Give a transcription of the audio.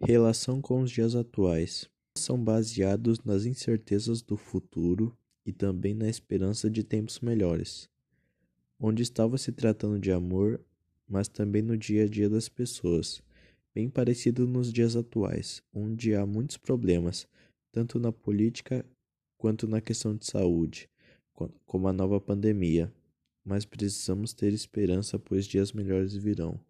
Relação com os dias atuais. São baseados nas incertezas do futuro e também na esperança de tempos melhores, onde estava se tratando de amor, mas também no dia a dia das pessoas, bem parecido nos dias atuais, onde há muitos problemas, tanto na política quanto na questão de saúde, como a nova pandemia. Mas precisamos ter esperança, pois dias melhores virão.